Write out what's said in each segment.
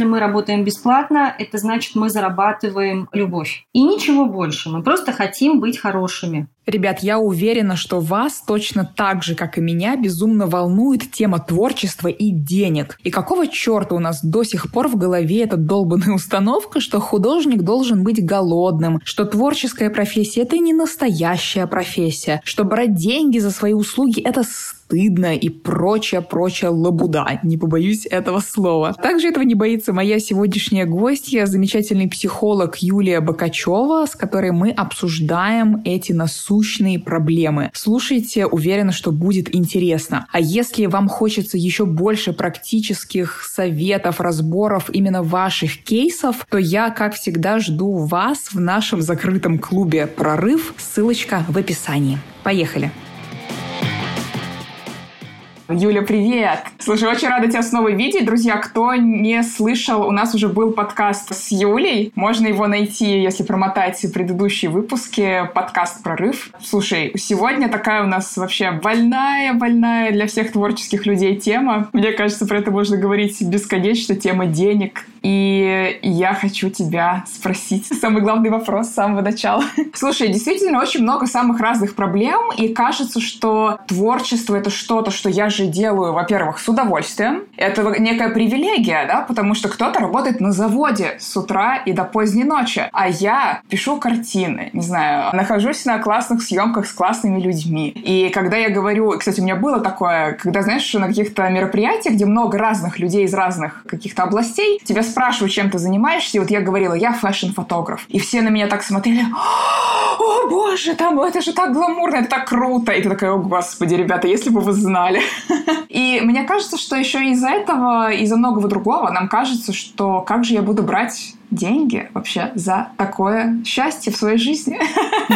если мы работаем бесплатно, это значит, мы зарабатываем любовь. И ничего больше. Мы просто хотим быть хорошими. Ребят, я уверена, что вас точно так же, как и меня, безумно волнует тема творчества и денег. И какого черта у нас до сих пор в голове эта долбанная установка, что художник должен быть голодным, что творческая профессия — это не настоящая профессия, что брать деньги за свои услуги — это стыдно и прочая-прочая лабуда. Не побоюсь этого слова. Также этого не боится моя сегодняшняя гостья, замечательный психолог Юлия Бакачева, с которой мы обсуждаем эти насущные проблемы. Слушайте, уверена, что будет интересно. А если вам хочется еще больше практических советов, разборов именно ваших кейсов, то я, как всегда, жду вас в нашем закрытом клубе «Прорыв». Ссылочка в описании. Поехали! Юля, привет! Слушай, очень рада тебя снова видеть. Друзья, кто не слышал, у нас уже был подкаст с Юлей. Можно его найти, если промотать предыдущие выпуски. Подкаст «Прорыв». Слушай, сегодня такая у нас вообще больная-больная для всех творческих людей тема. Мне кажется, про это можно говорить бесконечно. Тема денег. И я хочу тебя спросить самый главный вопрос с самого начала. Слушай, действительно очень много самых разных проблем, и кажется, что творчество — это что-то, что я же делаю, во-первых, с удовольствием. Это некая привилегия, да, потому что кто-то работает на заводе с утра и до поздней ночи, а я пишу картины, не знаю, нахожусь на классных съемках с классными людьми. И когда я говорю, кстати, у меня было такое, когда, знаешь, на каких-то мероприятиях, где много разных людей из разных каких-то областей, тебя спрашивают, чем ты занимаешься, и вот я говорила, я фэшн-фотограф. И все на меня так смотрели, о боже, там, это же так гламурно, это так круто. И ты такая, о господи, ребята, если бы вы знали. И мне кажется, что еще из-за этого, из-за многого другого, нам кажется, что как же я буду брать деньги вообще за такое счастье в своей жизни.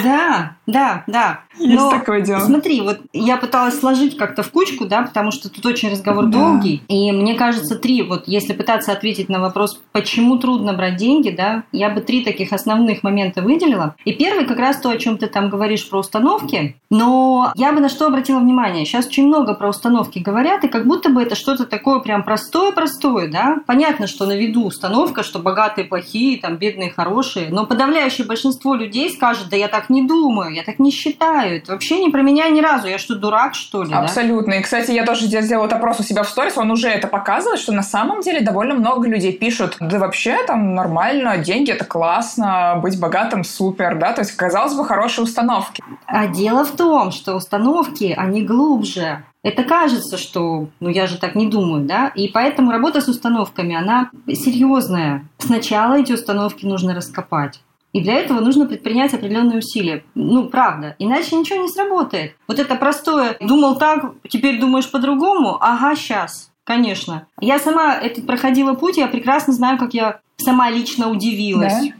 Да, да, да. Есть Но, такое дело. Смотри, вот я пыталась сложить как-то в кучку, да, потому что тут очень разговор да. долгий. И мне кажется, три, вот если пытаться ответить на вопрос, почему трудно брать деньги, да, я бы три таких основных момента выделила. И первый как раз то, о чем ты там говоришь про установки. Но я бы на что обратила внимание. Сейчас очень много про установки говорят, и как будто бы это что-то такое прям простое-простое, да. Понятно, что на виду установка, что богатые плохие, там бедные хорошие, но подавляющее большинство людей скажет, да я так не думаю, я так не считаю, это вообще не про меня ни разу. Я что, дурак, что ли? Абсолютно. Да? И, кстати, я тоже сделала опрос у себя в сторис, он уже это показывает, что на самом деле довольно много людей пишут, да вообще там нормально, деньги это классно, быть богатым супер, да, то есть, казалось бы, хорошие установки. А дело в том, что установки, они глубже. Это кажется, что, ну я же так не думаю, да, и поэтому работа с установками, она серьезная. Сначала эти установки нужно раскопать. И для этого нужно предпринять определенные усилия. Ну, правда. Иначе ничего не сработает. Вот это простое «думал так, теперь думаешь по-другому» ага, сейчас. Конечно. Я сама этот проходила путь, я прекрасно знаю, как я сама лично удивилась. Да?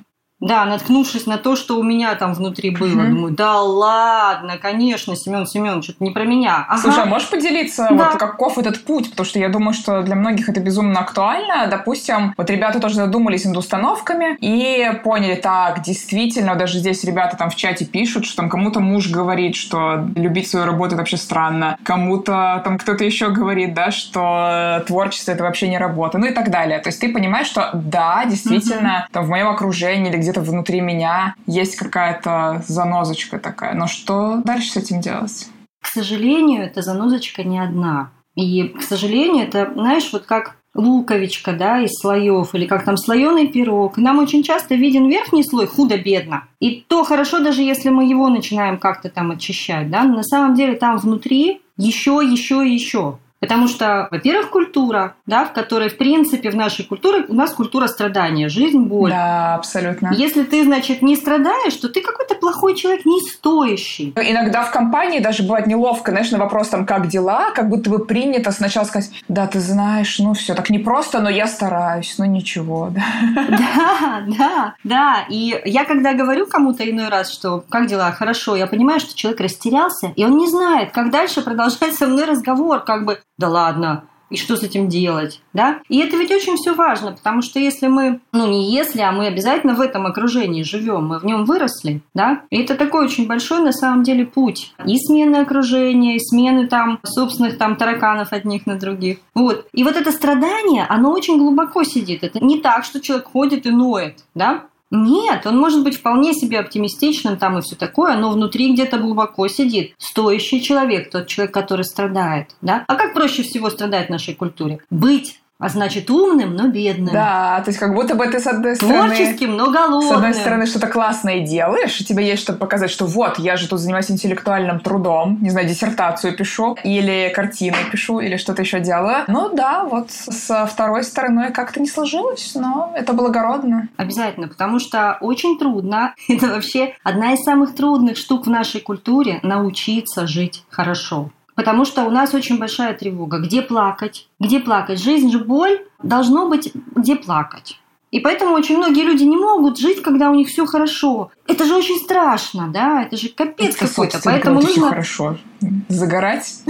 Да, наткнувшись на то, что у меня там внутри было, угу. думаю, да ладно, конечно, Семен Семенович, это не про меня. Ага. Слушай, а можешь поделиться, да. вот каков этот путь? Потому что я думаю, что для многих это безумно актуально. Допустим, вот ребята тоже задумались над установками и поняли, так, действительно, даже здесь ребята там в чате пишут, что там кому-то муж говорит, что любить свою работу вообще странно, кому-то там кто-то еще говорит, да, что творчество это вообще не работа, ну и так далее. То есть ты понимаешь, что да, действительно, угу. там в моем окружении или где где-то внутри меня есть какая-то занозочка такая. Но что дальше с этим делать? К сожалению, эта занозочка не одна. И, к сожалению, это, знаешь, вот как луковичка, да, из слоев, или как там слоеный пирог. Нам очень часто виден верхний слой худо-бедно. И то хорошо, даже если мы его начинаем как-то там очищать, да, но на самом деле там внутри еще, еще еще. Потому что, во-первых, культура, да, в которой, в принципе, в нашей культуре у нас культура страдания, жизнь, боль. Да, абсолютно. Если ты, значит, не страдаешь, то ты какой-то плохой человек, не стоящий. Иногда в компании даже бывает неловко, знаешь, на вопрос там, как дела, как будто бы принято сначала сказать, да, ты знаешь, ну все, так не просто, но я стараюсь, ну ничего. Да, да, да. И я когда говорю кому-то иной раз, что как дела, хорошо, я понимаю, что человек растерялся, и он не знает, как дальше продолжать со мной разговор, как бы, да ладно, и что с этим делать, да? И это ведь очень все важно, потому что если мы, ну не если, а мы обязательно в этом окружении живем, мы в нем выросли, да? И это такой очень большой на самом деле путь. И смены окружения, и смены там собственных там тараканов одних на других. Вот. И вот это страдание, оно очень глубоко сидит. Это не так, что человек ходит и ноет, да? Нет, он может быть вполне себе оптимистичным там и все такое, но внутри где-то глубоко сидит стоящий человек, тот человек, который страдает. Да? А как проще всего страдать в нашей культуре? Быть а значит умным, но бедным. Да, то есть как будто бы ты с одной стороны... Творческим, но голодным. С одной стороны что-то классное делаешь, и тебе есть что показать, что вот, я же тут занимаюсь интеллектуальным трудом, не знаю, диссертацию пишу, или картины пишу, или что-то еще делаю. Ну да, вот со второй стороной как-то не сложилось, но это благородно. Обязательно, потому что очень трудно, это вообще одна из самых трудных штук в нашей культуре, научиться жить хорошо. Потому что у нас очень большая тревога. Где плакать? Где плакать? Жизнь же боль. Должно быть, где плакать. И поэтому очень многие люди не могут жить, когда у них все хорошо. Это же очень страшно, да? Это же капец это, какой-то. Поэтому нужно хорошо загорать.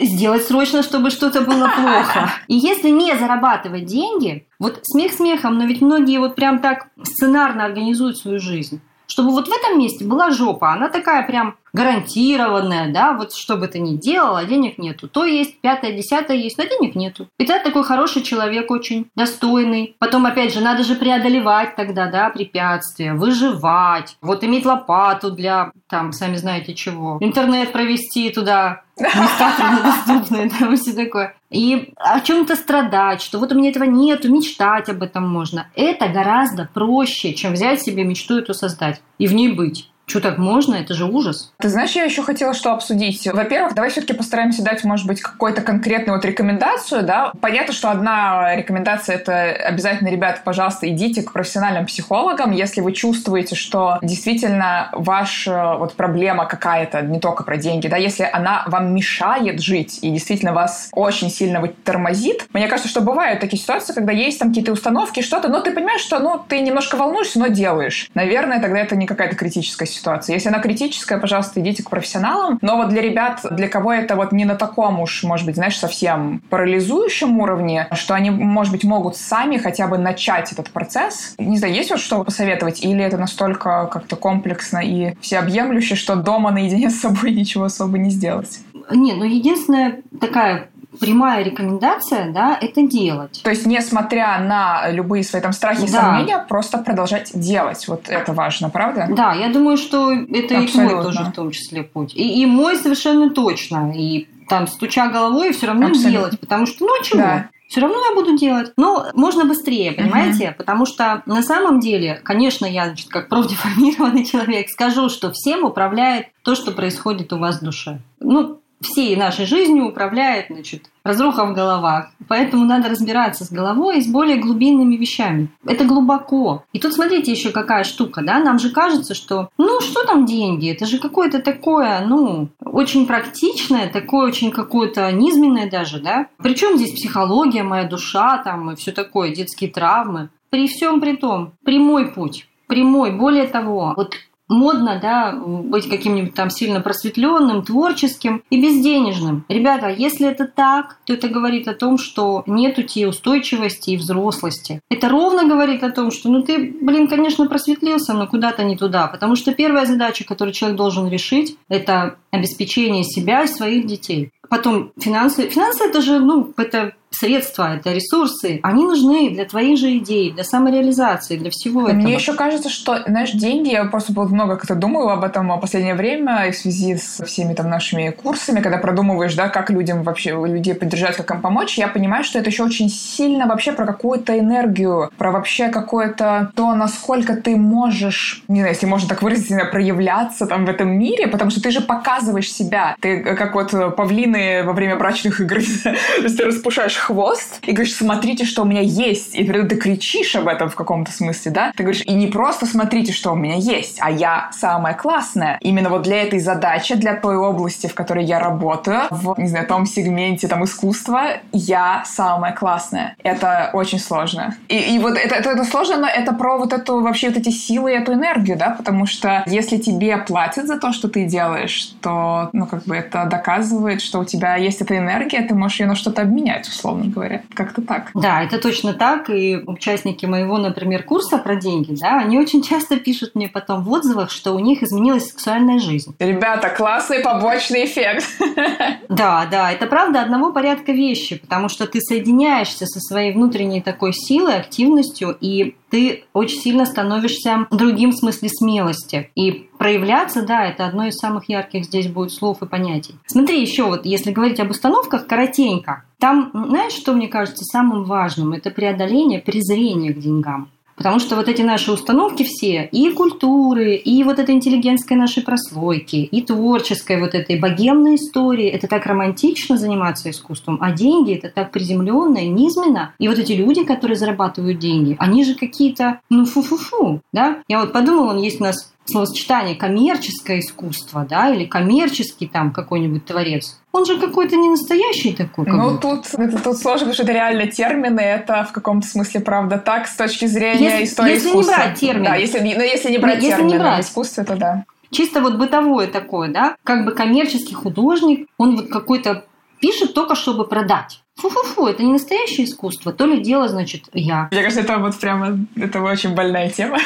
Сделать срочно, чтобы что-то было плохо. И если не зарабатывать деньги, вот смех смехом, но ведь многие вот прям так сценарно организуют свою жизнь чтобы вот в этом месте была жопа, она такая прям гарантированная, да, вот что бы ты ни делал, а денег нету. То есть, пятое, десятое есть, но денег нету. И ты такой хороший человек очень, достойный. Потом, опять же, надо же преодолевать тогда, да, препятствия, выживать, вот иметь лопату для, там, сами знаете чего, интернет провести туда, места труднодоступные, там, все такое. И о чем-то страдать, что вот у меня этого нету, мечтать об этом можно. Это гораздо проще, чем взять себе мечту эту создать и в ней быть. Что так можно? Это же ужас. Ты знаешь, я еще хотела что обсудить. Во-первых, давай все-таки постараемся дать, может быть, какую-то конкретную вот рекомендацию, да. Понятно, что одна рекомендация — это обязательно, ребята, пожалуйста, идите к профессиональным психологам, если вы чувствуете, что действительно ваша вот проблема какая-то, не только про деньги, да, если она вам мешает жить и действительно вас очень сильно вот тормозит. Мне кажется, что бывают такие ситуации, когда есть там какие-то установки, что-то, но ты понимаешь, что, ну, ты немножко волнуешься, но делаешь. Наверное, тогда это не какая-то критическая ситуация ситуации. Если она критическая, пожалуйста, идите к профессионалам. Но вот для ребят, для кого это вот не на таком уж, может быть, знаешь, совсем парализующем уровне, что они, может быть, могут сами хотя бы начать этот процесс. Не знаю, есть вот что посоветовать? Или это настолько как-то комплексно и всеобъемлюще, что дома наедине с собой ничего особо не сделать? Не, ну единственная такая прямая рекомендация, да, это делать. То есть, несмотря на любые свои там страхи и да. сомнения, просто продолжать делать. Вот это важно, правда? Да, я думаю, что это Абсолютно. и твой тоже в том числе путь. И, и мой совершенно точно. И там, стуча головой, все равно Абсолютно. делать. Потому что, ну, а чего? Да. Все равно я буду делать. Но можно быстрее, понимаете? Uh-huh. Потому что на самом деле, конечно, я, значит, как профдеформированный человек, скажу, что всем управляет то, что происходит у вас в душе. Ну, всей нашей жизнью управляет, значит, разруха в головах. Поэтому надо разбираться с головой и с более глубинными вещами. Это глубоко. И тут смотрите еще какая штука, да? Нам же кажется, что ну что там деньги? Это же какое-то такое, ну, очень практичное, такое очень какое-то низменное даже, да? Причем здесь психология, моя душа там и все такое, детские травмы. При всем при том, прямой путь прямой. Более того, вот модно, да, быть каким-нибудь там сильно просветленным, творческим и безденежным. Ребята, если это так, то это говорит о том, что нету те устойчивости и взрослости. Это ровно говорит о том, что, ну ты, блин, конечно, просветлился, но куда-то не туда. Потому что первая задача, которую человек должен решить, это обеспечение себя и своих детей. Потом финансы. Финансы это же, ну, это средства, это ресурсы, они нужны для твоих же идей, для самореализации, для всего Мне этого. Мне еще кажется, что, знаешь, деньги, я просто много как-то думаю об этом в последнее время в связи с всеми там нашими курсами, когда продумываешь, да, как людям вообще, людей поддержать, как им помочь, я понимаю, что это еще очень сильно вообще про какую-то энергию, про вообще какое-то то, насколько ты можешь, не знаю, если можно так выразиться, проявляться там в этом мире, потому что ты же показываешь себя. Ты как вот павлины во время брачных игр, то есть ты распушаешь хвост и говоришь, смотрите, что у меня есть. И ты кричишь об этом в каком-то смысле, да? Ты говоришь, и не просто смотрите, что у меня есть, а я самая классная. Именно вот для этой задачи, для той области, в которой я работаю, в, не знаю, том сегменте там искусства, я самая классная. Это очень сложно. И, и вот это, это, это сложно, но это про вот эту вообще вот эти силы и эту энергию, да? Потому что если тебе платят за то, что ты делаешь, то, ну, как бы это доказывает, что у тебя есть эта энергия, ты можешь ее на что-то обменять, условно условно говоря. Как-то так. Да, это точно так. И участники моего, например, курса про деньги, да, они очень часто пишут мне потом в отзывах, что у них изменилась сексуальная жизнь. Ребята, классный побочный эффект. Да, да, это правда одного порядка вещи, потому что ты соединяешься со своей внутренней такой силой, активностью, и ты очень сильно становишься другим в смысле смелости. И проявляться, да, это одно из самых ярких здесь будет слов и понятий. Смотри, еще вот, если говорить об установках, коротенько. Там, знаешь, что мне кажется самым важным? Это преодоление презрения к деньгам. Потому что вот эти наши установки все, и культуры, и вот этой интеллигентской нашей прослойки, и творческой вот этой богемной истории, это так романтично заниматься искусством, а деньги это так приземленно низменно. И вот эти люди, которые зарабатывают деньги, они же какие-то, ну фу-фу-фу, да? Я вот подумала, есть у нас словосочетание коммерческое искусство, да, или коммерческий там какой-нибудь творец. Он же какой-то не настоящий такой. Ну, тут, это, тут сложно, потому что это реально термины, это в каком-то смысле правда так с точки зрения если, истории если искусства. не брать термины. Да, если, но если не брать если термины не брать. в искусстве, то да. Чисто вот бытовое такое, да, как бы коммерческий художник, он вот какой-то пишет только чтобы продать. Фу-фу-фу, это не настоящее искусство, то ли дело, значит, я. Мне кажется, это вот прямо, это очень больная тема.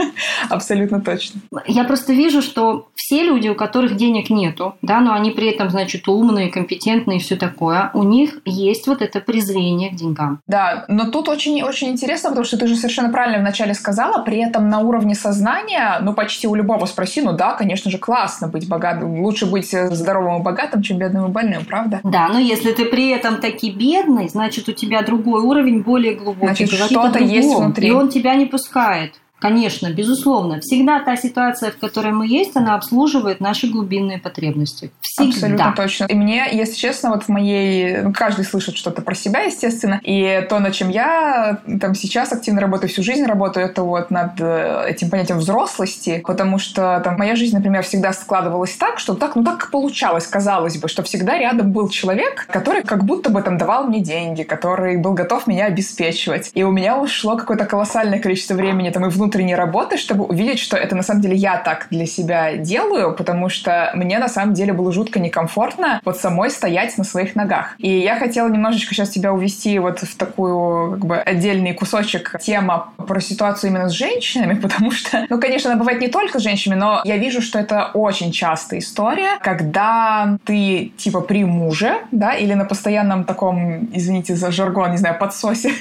Абсолютно точно. Я просто вижу, что все люди, у которых денег нету, да, но они при этом, значит, умные, компетентные и все такое, у них есть вот это презрение к деньгам. Да, но тут очень-очень интересно, потому что ты же совершенно правильно вначале сказала, при этом на уровне сознания, ну, почти у любого спроси, ну да, конечно же, классно быть богатым. Лучше быть здоровым и богатым, чем бедным и больным, правда? Да, но если ты при этом таки бедный, значит, у тебя другой уровень, более глубокий. Значит, что-то есть внутри. И он тебя не пускает. Конечно, безусловно. Всегда та ситуация, в которой мы есть, она обслуживает наши глубинные потребности. Всегда. Абсолютно точно. И мне, если честно, вот в моей... Ну, каждый слышит что-то про себя, естественно. И то, над чем я там сейчас активно работаю, всю жизнь работаю, это вот над э, этим понятием взрослости. Потому что там моя жизнь, например, всегда складывалась так, что так, ну так получалось, казалось бы, что всегда рядом был человек, который как будто бы там давал мне деньги, который был готов меня обеспечивать. И у меня ушло какое-то колоссальное количество времени там и внутрь внутренней работы, чтобы увидеть, что это на самом деле я так для себя делаю, потому что мне на самом деле было жутко некомфортно вот самой стоять на своих ногах. И я хотела немножечко сейчас тебя увести вот в такую как бы отдельный кусочек тема про ситуацию именно с женщинами, потому что, ну, конечно, она бывает не только с женщинами, но я вижу, что это очень частая история, когда ты типа при муже, да, или на постоянном таком, извините за жаргон, не знаю, подсосе,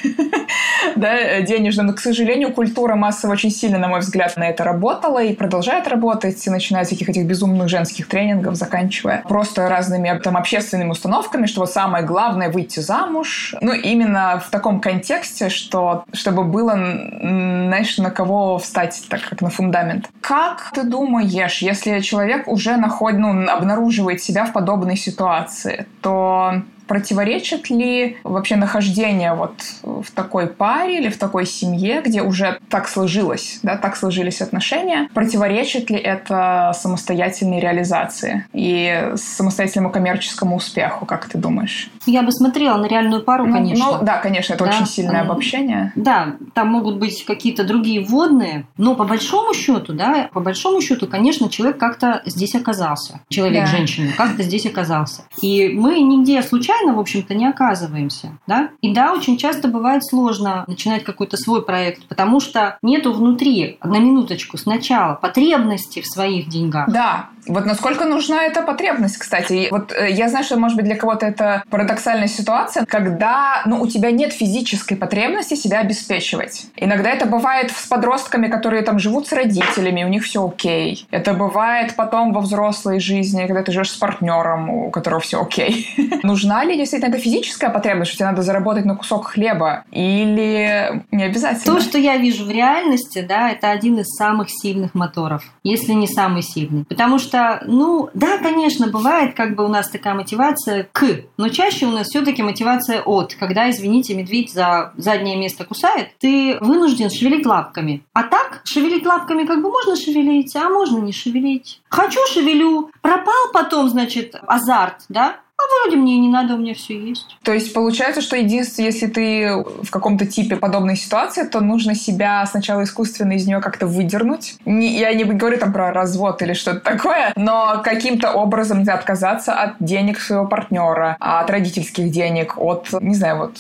да, денежном, но, к сожалению, культура массового очень сильно, на мой взгляд, на это работала и продолжает работать, начиная с всяких этих безумных женских тренингов, заканчивая просто разными там общественными установками, что вот самое главное выйти замуж. Ну, именно в таком контексте, что чтобы было, знаешь, на кого встать, так как на фундамент. Как ты думаешь, если человек уже находит, ну, обнаруживает себя в подобной ситуации, то противоречит ли вообще нахождение вот в такой паре или в такой семье, где уже так сложилось, да, так сложились отношения, противоречит ли это самостоятельной реализации и самостоятельному коммерческому успеху, как ты думаешь? Я бы смотрела на реальную пару, ну, конечно. Ну, да, конечно, это да? очень сильное обобщение. Да, там могут быть какие-то другие вводные, но по большому счету, да, по большому счету, конечно, человек как-то здесь оказался. Человек-женщина да. как-то здесь оказался. И мы нигде случайно случайно, в общем-то, не оказываемся. Да? И да, очень часто бывает сложно начинать какой-то свой проект, потому что нету внутри, на минуточку, сначала потребности в своих деньгах. Да, вот насколько нужна эта потребность, кстати. Вот э, я знаю, что, может быть, для кого-то это парадоксальная ситуация, когда ну, у тебя нет физической потребности себя обеспечивать. Иногда это бывает с подростками, которые там живут с родителями, у них все окей. Это бывает потом во взрослой жизни, когда ты живешь с партнером, у которого все окей. Нужна ли действительно это физическая потребность, что тебе надо заработать на кусок хлеба? Или не обязательно? То, что я вижу в реальности, да, это один из самых сильных моторов, если не самый сильный. Потому что, ну, да, конечно, бывает как бы у нас такая мотивация к, но чаще у нас все-таки мотивация от. Когда, извините, медведь за заднее место кусает, ты вынужден шевелить лапками. А так, шевелить лапками как бы можно шевелить, а можно не шевелить. Хочу, шевелю. Пропал потом, значит, азарт, да? А вроде мне не надо, у меня все есть. То есть получается, что единственное, если ты в каком-то типе подобной ситуации, то нужно себя сначала искусственно из нее как-то выдернуть. Не, я не говорю там про развод или что-то такое, но каким-то образом нельзя отказаться от денег своего партнера, от родительских денег, от, не знаю, вот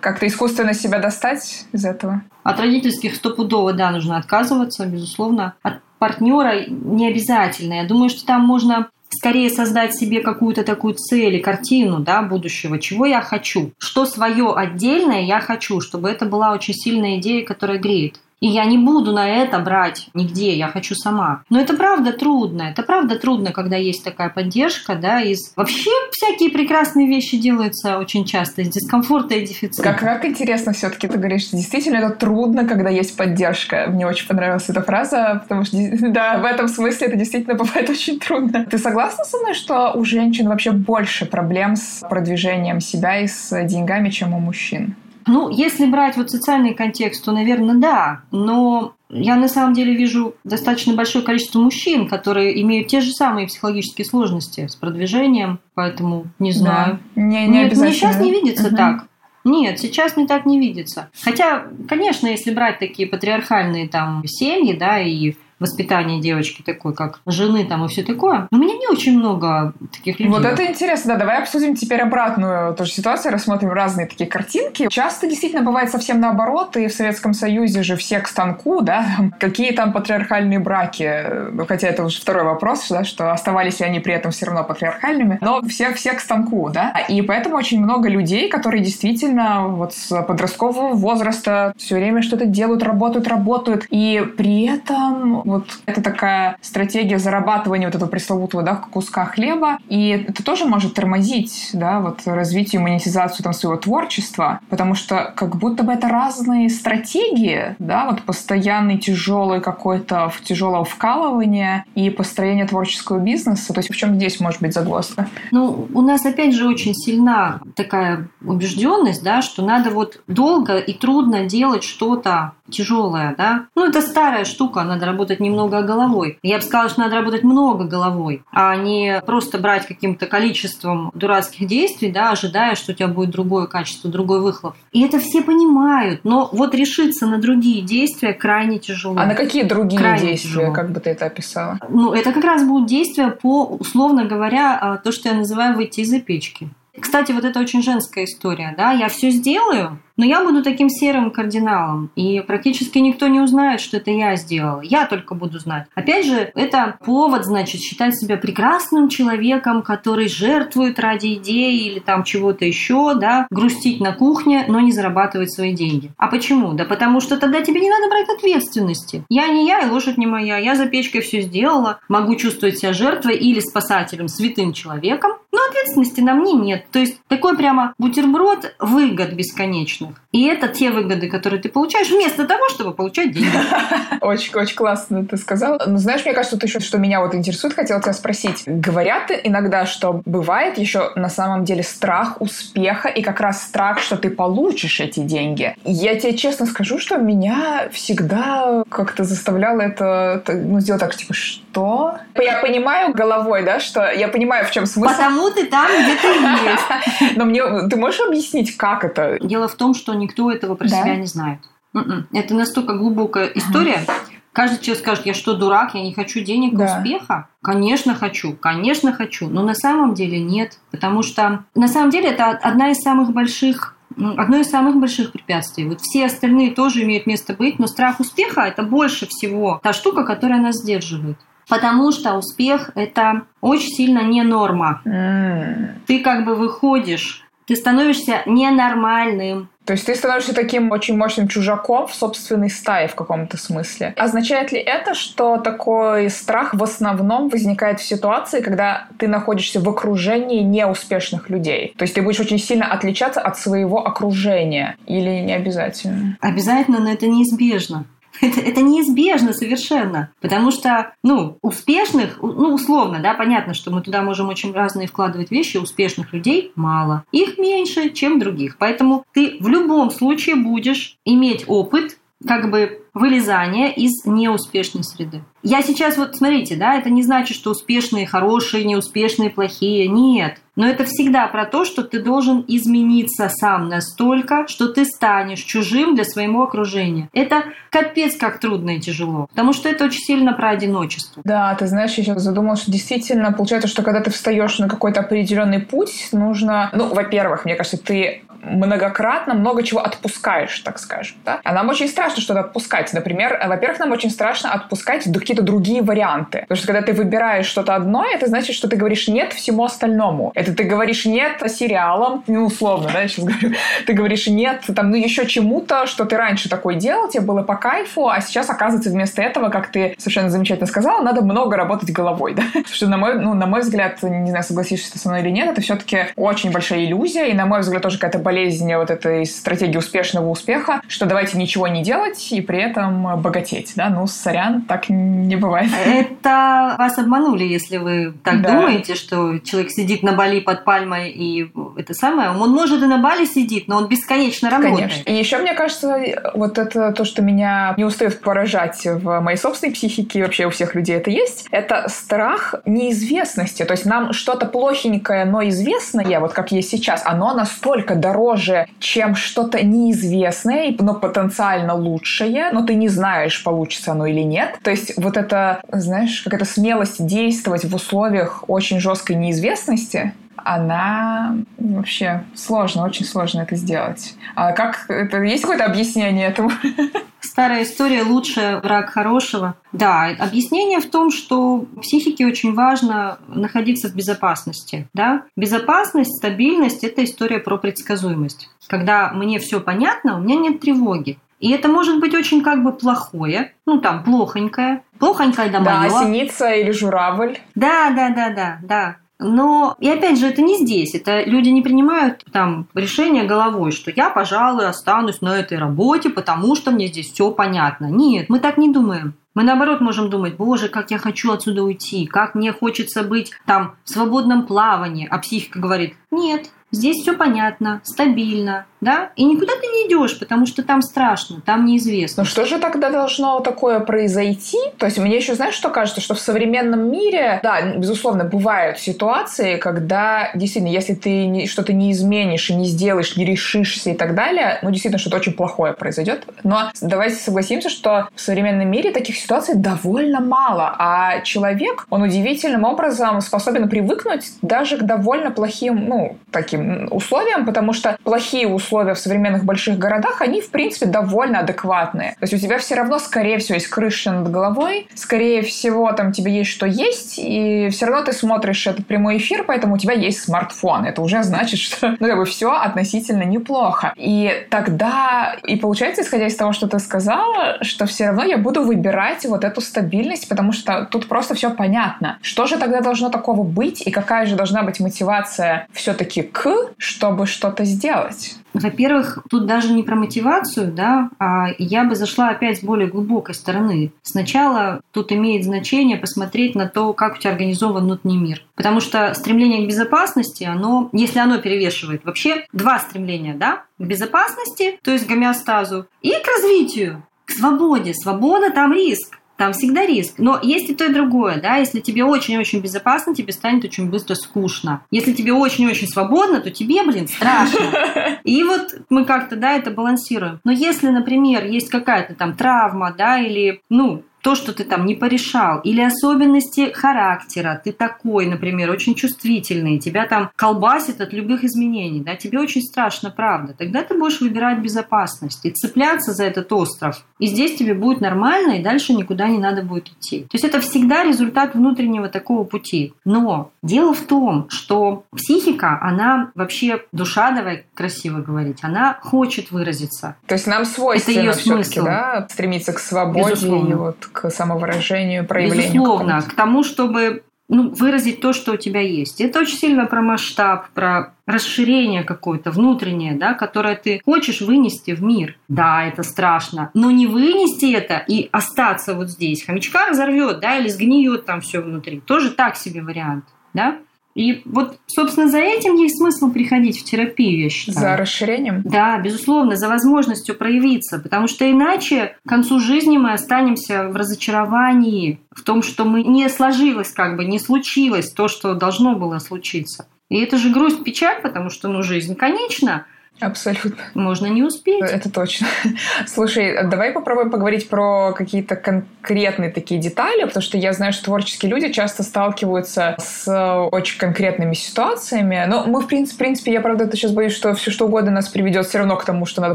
как-то искусственно себя достать из этого. От родительских стопудово, да, нужно отказываться, безусловно. От партнера не обязательно. Я думаю, что там можно скорее создать себе какую-то такую цель и картину да, будущего, чего я хочу, что свое отдельное я хочу, чтобы это была очень сильная идея, которая греет. И я не буду на это брать нигде, я хочу сама. Но это правда трудно. Это правда трудно, когда есть такая поддержка, да, из... Вообще всякие прекрасные вещи делаются очень часто из дискомфорта и дефицита. Как, как интересно все таки ты говоришь, что действительно это трудно, когда есть поддержка. Мне очень понравилась эта фраза, потому что, да, в этом смысле это действительно бывает очень трудно. Ты согласна со мной, что у женщин вообще больше проблем с продвижением себя и с деньгами, чем у мужчин? Ну, если брать вот социальный контекст, то, наверное, да. Но я на самом деле вижу достаточно большое количество мужчин, которые имеют те же самые психологические сложности с продвижением, поэтому не знаю. Да. Не, не Нет, мне сейчас не видится угу. так. Нет, сейчас мне так не видится. Хотя, конечно, если брать такие патриархальные там семьи, да, и воспитание девочки такой, как жены там и все такое. Но у меня не очень много таких людей. Вот это интересно, да. Давай обсудим теперь обратную тоже ситуацию, рассмотрим разные такие картинки. Часто действительно бывает совсем наоборот, и в Советском Союзе же все к станку, да, какие там патриархальные браки, ну, хотя это уже второй вопрос, да, что оставались ли они при этом все равно патриархальными, но все, все к станку, да, и поэтому очень много людей, которые действительно вот с подросткового возраста все время что-то делают, работают, работают, и при этом вот это такая стратегия зарабатывания вот этого пресловутого да, куска хлеба, и это тоже может тормозить да, вот развитие, монетизацию там, своего творчества, потому что как будто бы это разные стратегии, да, вот постоянный тяжелый какой-то тяжелого вкалывания и построение творческого бизнеса. То есть в чем здесь может быть загвоздка? Ну, у нас опять же очень сильна такая убежденность, да, что надо вот долго и трудно делать что-то тяжелое, да. Ну, это старая штука, надо работать немного головой. Я бы сказала, что надо работать много головой, а не просто брать каким-то количеством дурацких действий, да, ожидая, что у тебя будет другое качество, другой выхлоп. И это все понимают, но вот решиться на другие действия крайне тяжело. А на какие другие крайне действия, тяжело. как бы ты это описала? Ну, это как раз будут действия по, условно говоря, а, то, что я называю выйти из-за печки. Кстати, вот это очень женская история, да, я все сделаю, но я буду таким серым кардиналом, и практически никто не узнает, что это я сделала. Я только буду знать. Опять же, это повод, значит, считать себя прекрасным человеком, который жертвует ради идеи или там чего-то еще, да, грустить на кухне, но не зарабатывать свои деньги. А почему? Да потому что тогда тебе не надо брать ответственности. Я не я, и лошадь не моя. Я за печкой все сделала, могу чувствовать себя жертвой или спасателем, святым человеком, ответственности на мне нет. То есть такой прямо бутерброд выгод бесконечных. И это те выгоды, которые ты получаешь вместо того, чтобы получать деньги. Очень-очень классно ты сказал. Но знаешь, мне кажется, тут еще, что меня вот интересует, хотела тебя спросить. Говорят иногда, что бывает еще на самом деле страх успеха и как раз страх, что ты получишь эти деньги. Я тебе честно скажу, что меня всегда как-то заставляло это ну, сделать так, типа, что? Я понимаю головой, да, что я понимаю, в чем смысл. Потому ты там, где ты есть. Но мне ты можешь объяснить, как это? Дело в том, что никто этого про да? себя не знает. М-м. Это настолько глубокая история. Каждый человек скажет, я что, дурак, я не хочу денег да. успеха? Конечно, хочу, конечно, хочу. Но на самом деле нет. Потому что на самом деле это одна из самых больших одно из самых больших препятствий. Вот все остальные тоже имеют место быть, но страх успеха – это больше всего та штука, которая нас сдерживает. Потому что успех – это очень сильно не норма. Mm. Ты как бы выходишь, ты становишься ненормальным, то есть ты становишься таким очень мощным чужаком в собственной стае в каком-то смысле. Означает ли это, что такой страх в основном возникает в ситуации, когда ты находишься в окружении неуспешных людей? То есть ты будешь очень сильно отличаться от своего окружения или не обязательно? Обязательно, но это неизбежно. Это, это неизбежно совершенно. Потому что, ну, успешных, ну, условно, да, понятно, что мы туда можем очень разные вкладывать вещи, успешных людей мало. Их меньше, чем других. Поэтому ты в любом случае будешь иметь опыт как бы вылезание из неуспешной среды. Я сейчас вот, смотрите, да, это не значит, что успешные хорошие, неуспешные плохие. Нет. Но это всегда про то, что ты должен измениться сам настолько, что ты станешь чужим для своего окружения. Это капец как трудно и тяжело, потому что это очень сильно про одиночество. Да, ты знаешь, я сейчас задумалась, что действительно получается, что когда ты встаешь на какой-то определенный путь, нужно, ну, во-первых, мне кажется, ты многократно много чего отпускаешь, так скажем. Да? А нам очень страшно что-то отпускать. Например, во-первых, нам очень страшно отпускать какие-то другие варианты. Потому что когда ты выбираешь что-то одно, это значит, что ты говоришь «нет» всему остальному. Это ты говоришь «нет» сериалам, ну, условно, да, я сейчас говорю. Ты говоришь «нет» там, ну, еще чему-то, что ты раньше такой делал, тебе было по кайфу, а сейчас, оказывается, вместо этого, как ты совершенно замечательно сказала, надо много работать головой, да? Что, на мой, ну, на мой взгляд, не знаю, согласишься ты со мной или нет, это все-таки очень большая иллюзия, и, на мой взгляд, тоже какая-то болезнь вот этой стратегии успешного успеха, что давайте ничего не делать и при этом богатеть, да? Ну, сорян, так не бывает. Это вас обманули, если вы так да. думаете, что человек сидит на Бали под пальмой и это самое. Он может и на Бали сидит, но он бесконечно работает. Конечно. И еще, мне кажется, вот это то, что меня не устает поражать в моей собственной психике, вообще у всех людей это есть, это страх неизвестности. То есть нам что-то плохенькое, но известное, вот как есть сейчас, оно настолько дороже, чем что-то неизвестное, но потенциально лучшее, но ты не знаешь, получится оно или нет. То есть вот это, знаешь, какая-то смелость действовать в условиях очень жесткой неизвестности, она вообще сложно, очень сложно это сделать. А как это есть какое-то объяснение этому? Старая история лучше враг хорошего. Да, объяснение в том, что психике очень важно находиться в безопасности. Да? Безопасность, стабильность – это история про предсказуемость. Когда мне все понятно, у меня нет тревоги. И это может быть очень как бы плохое, ну там плохонькое, плохонькое да Да, синица или журавль. Да, да, да, да, да. Но, и опять же, это не здесь. Это люди не принимают там решение головой, что я, пожалуй, останусь на этой работе, потому что мне здесь все понятно. Нет, мы так не думаем. Мы наоборот можем думать, боже, как я хочу отсюда уйти, как мне хочется быть там в свободном плавании. А психика говорит, нет, здесь все понятно, стабильно, да, и никуда ты не идешь, потому что там страшно, там неизвестно. Ну что же тогда должно такое произойти? То есть мне еще, знаешь, что кажется, что в современном мире, да, безусловно, бывают ситуации, когда действительно, если ты что-то не изменишь и не сделаешь, не решишься и так далее, ну действительно что-то очень плохое произойдет. Но давайте согласимся, что в современном мире таких ситуаций довольно мало, а человек, он удивительным образом способен привыкнуть даже к довольно плохим, ну, таким условиям, потому что плохие условия условия в современных больших городах, они, в принципе, довольно адекватные. То есть у тебя все равно, скорее всего, есть крыша над головой, скорее всего, там тебе есть что есть, и все равно ты смотришь этот прямой эфир, поэтому у тебя есть смартфон. Это уже значит, что, ну, как бы все относительно неплохо. И тогда, и получается, исходя из того, что ты сказала, что все равно я буду выбирать вот эту стабильность, потому что тут просто все понятно. Что же тогда должно такого быть, и какая же должна быть мотивация все-таки к, чтобы что-то сделать? Во-первых, тут даже не про мотивацию, да, а я бы зашла опять с более глубокой стороны. Сначала тут имеет значение посмотреть на то, как у тебя организован внутренний мир. Потому что стремление к безопасности, оно, если оно перевешивает, вообще два стремления, да, к безопасности, то есть к гомеостазу, и к развитию, к свободе. Свобода там риск. Там всегда риск. Но есть и то, и другое, да. Если тебе очень-очень безопасно, тебе станет очень быстро скучно. Если тебе очень-очень свободно, то тебе, блин, страшно. И вот мы как-то, да, это балансируем. Но если, например, есть какая-то там травма, да, или, ну, то, что ты там не порешал, или особенности характера, ты такой, например, очень чувствительный, тебя там колбасит от любых изменений, да, тебе очень страшно, правда, тогда ты будешь выбирать безопасность и цепляться за этот остров. И здесь тебе будет нормально, и дальше никуда не надо будет идти. То есть это всегда результат внутреннего такого пути. Но дело в том, что психика, она вообще, душа, давай красиво говорить, она хочет выразиться. То есть нам свойственно все-таки, да, стремиться к свободе Безусловно. и вот к самовыражению, проявлению. Безусловно, к тому, чтобы ну, выразить то, что у тебя есть. Это очень сильно про масштаб, про расширение какое-то внутреннее, да, которое ты хочешь вынести в мир. Да, это страшно, но не вынести это и остаться вот здесь. Хомячка разорвет, да, или сгниет там все внутри. Тоже так себе вариант, да. И вот, собственно, за этим есть смысл приходить в терапию, я считаю. За расширением? Да, безусловно, за возможностью проявиться, потому что иначе к концу жизни мы останемся в разочаровании, в том, что мы не сложилось, как бы не случилось то, что должно было случиться. И это же грусть, печаль, потому что, ну, жизнь конечна, Абсолютно. Можно не успеть. Это точно. Слушай, давай попробуем поговорить про какие-то конкретные такие детали, потому что я знаю, что творческие люди часто сталкиваются с очень конкретными ситуациями. Но мы, в принципе, в принципе я, правда, это сейчас боюсь, что все что угодно нас приведет все равно к тому, что надо